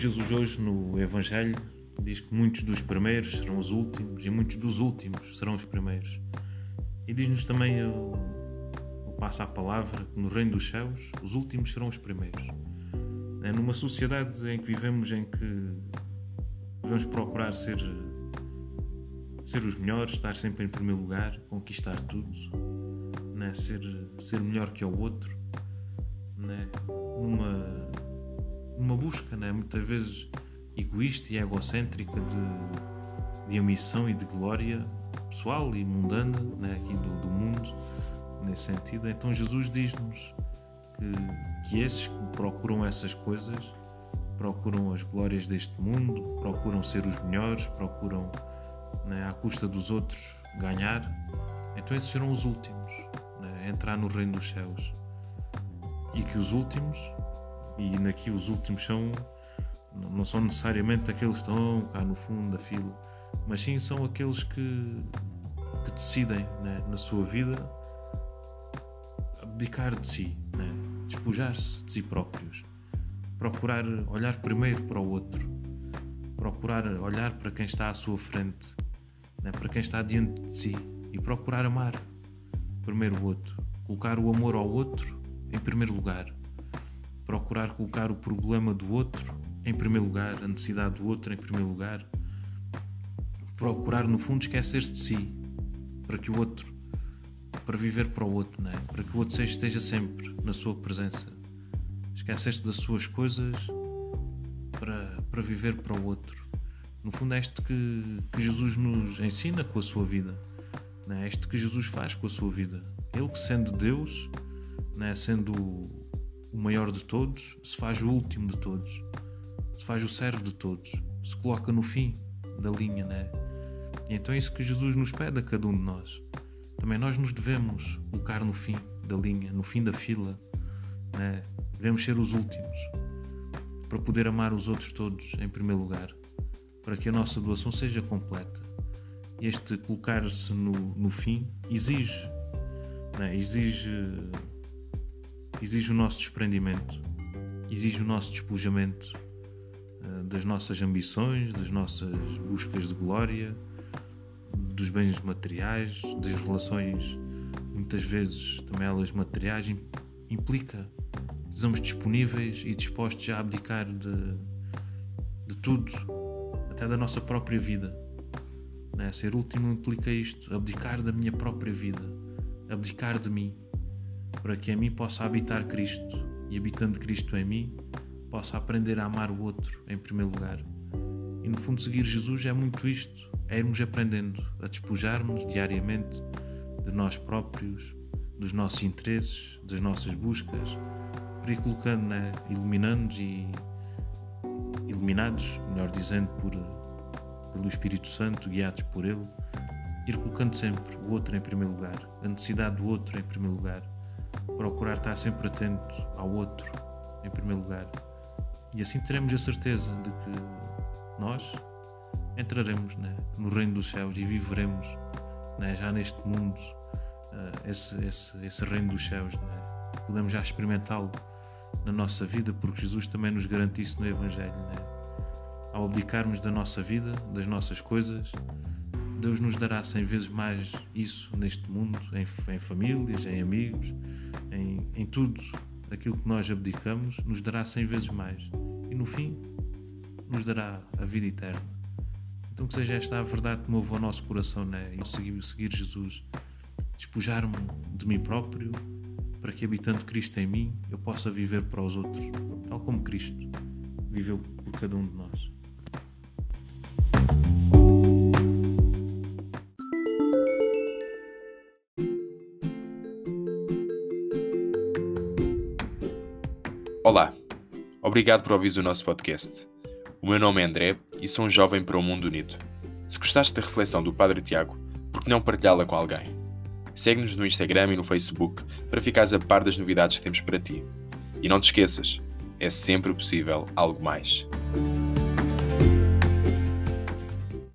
Jesus hoje no Evangelho diz que muitos dos primeiros serão os últimos e muitos dos últimos serão os primeiros. E diz-nos também o, o passa a palavra que no reino dos céus os últimos serão os primeiros. É numa sociedade em que vivemos em que devemos procurar ser ser os melhores, estar sempre em primeiro lugar, conquistar tudo, né? ser, ser melhor que o outro, né? numa, numa busca né? muitas vezes egoísta e egocêntrica de, de ambição e de glória pessoal e mundana né? aqui do, do mundo, nesse sentido. Então Jesus diz-nos que, que esses que procuram essas coisas procuram as glórias deste mundo, procuram ser os melhores, procuram né, à custa dos outros ganhar, então esses serão os últimos né, a entrar no reino dos céus. E que os últimos, e naqui os últimos são, não são necessariamente aqueles que estão cá no fundo da fila, mas sim são aqueles que, que decidem né, na sua vida abdicar de si, né, despojar-se de si próprios, procurar olhar primeiro para o outro, procurar olhar para quem está à sua frente né, para quem está diante de si. E procurar amar primeiro o outro, colocar o amor ao outro em primeiro lugar, procurar colocar o problema do outro em primeiro lugar, a necessidade do outro em primeiro lugar, procurar no fundo esquecer-se de si para que o outro, para viver para o outro, né? para que o outro esteja sempre na sua presença, esquecer-se das suas coisas para, para viver para o outro no fundo, é isto que, que Jesus nos ensina com a sua vida. Né? É isto que Jesus faz com a sua vida. Ele que, sendo Deus, né? sendo o maior de todos, se faz o último de todos, se faz o servo de todos, se coloca no fim da linha. Né? E então é isso que Jesus nos pede a cada um de nós. Também nós nos devemos colocar no fim da linha, no fim da fila. Né? Devemos ser os últimos para poder amar os outros todos em primeiro lugar para que a nossa doação seja completa. Este colocar-se no, no fim exige, né? exige, exige o nosso desprendimento, exige o nosso despojamento uh, das nossas ambições, das nossas buscas de glória, dos bens materiais, das relações, muitas vezes também elas materiais, implica estamos disponíveis e dispostos a abdicar de, de tudo até da nossa própria vida. Né? Ser último implica isto: abdicar da minha própria vida, abdicar de mim, para que em mim possa habitar Cristo e, habitando Cristo em mim, possa aprender a amar o outro em primeiro lugar. E no fundo, seguir Jesus é muito isto: é irmos aprendendo a despojar-nos diariamente de nós próprios, dos nossos interesses, das nossas buscas, para ir colocando, né? iluminando-nos e iluminados, melhor dizendo, por, pelo Espírito Santo, guiados por Ele, ir colocando sempre o outro em primeiro lugar, a necessidade do outro em primeiro lugar, procurar estar sempre atento ao outro em primeiro lugar. E assim teremos a certeza de que nós entraremos né, no reino dos céus e viveremos né, já neste mundo uh, esse, esse, esse reino dos céus. Né? Podemos já experimentá-lo na nossa vida, porque Jesus também nos garante isso no Evangelho. Né? Ao abdicarmos da nossa vida, das nossas coisas, Deus nos dará cem vezes mais isso neste mundo, em, em famílias, em amigos, em, em tudo aquilo que nós abdicamos, nos dará cem vezes mais. E no fim, nos dará a vida eterna. Então que seja esta a verdade que move o nosso coração, né? E seguir, seguir Jesus, despojar-me de mim próprio, para que, habitando Cristo em mim, eu possa viver para os outros, tal como Cristo viveu por cada um de nós. Olá, obrigado por ouvir o nosso podcast. O meu nome é André e sou um jovem para o mundo unido. Se gostaste da reflexão do Padre Tiago, por que não partilhá-la com alguém? Segue-nos no Instagram e no Facebook para ficares a par das novidades que temos para ti. E não te esqueças, é sempre possível algo mais.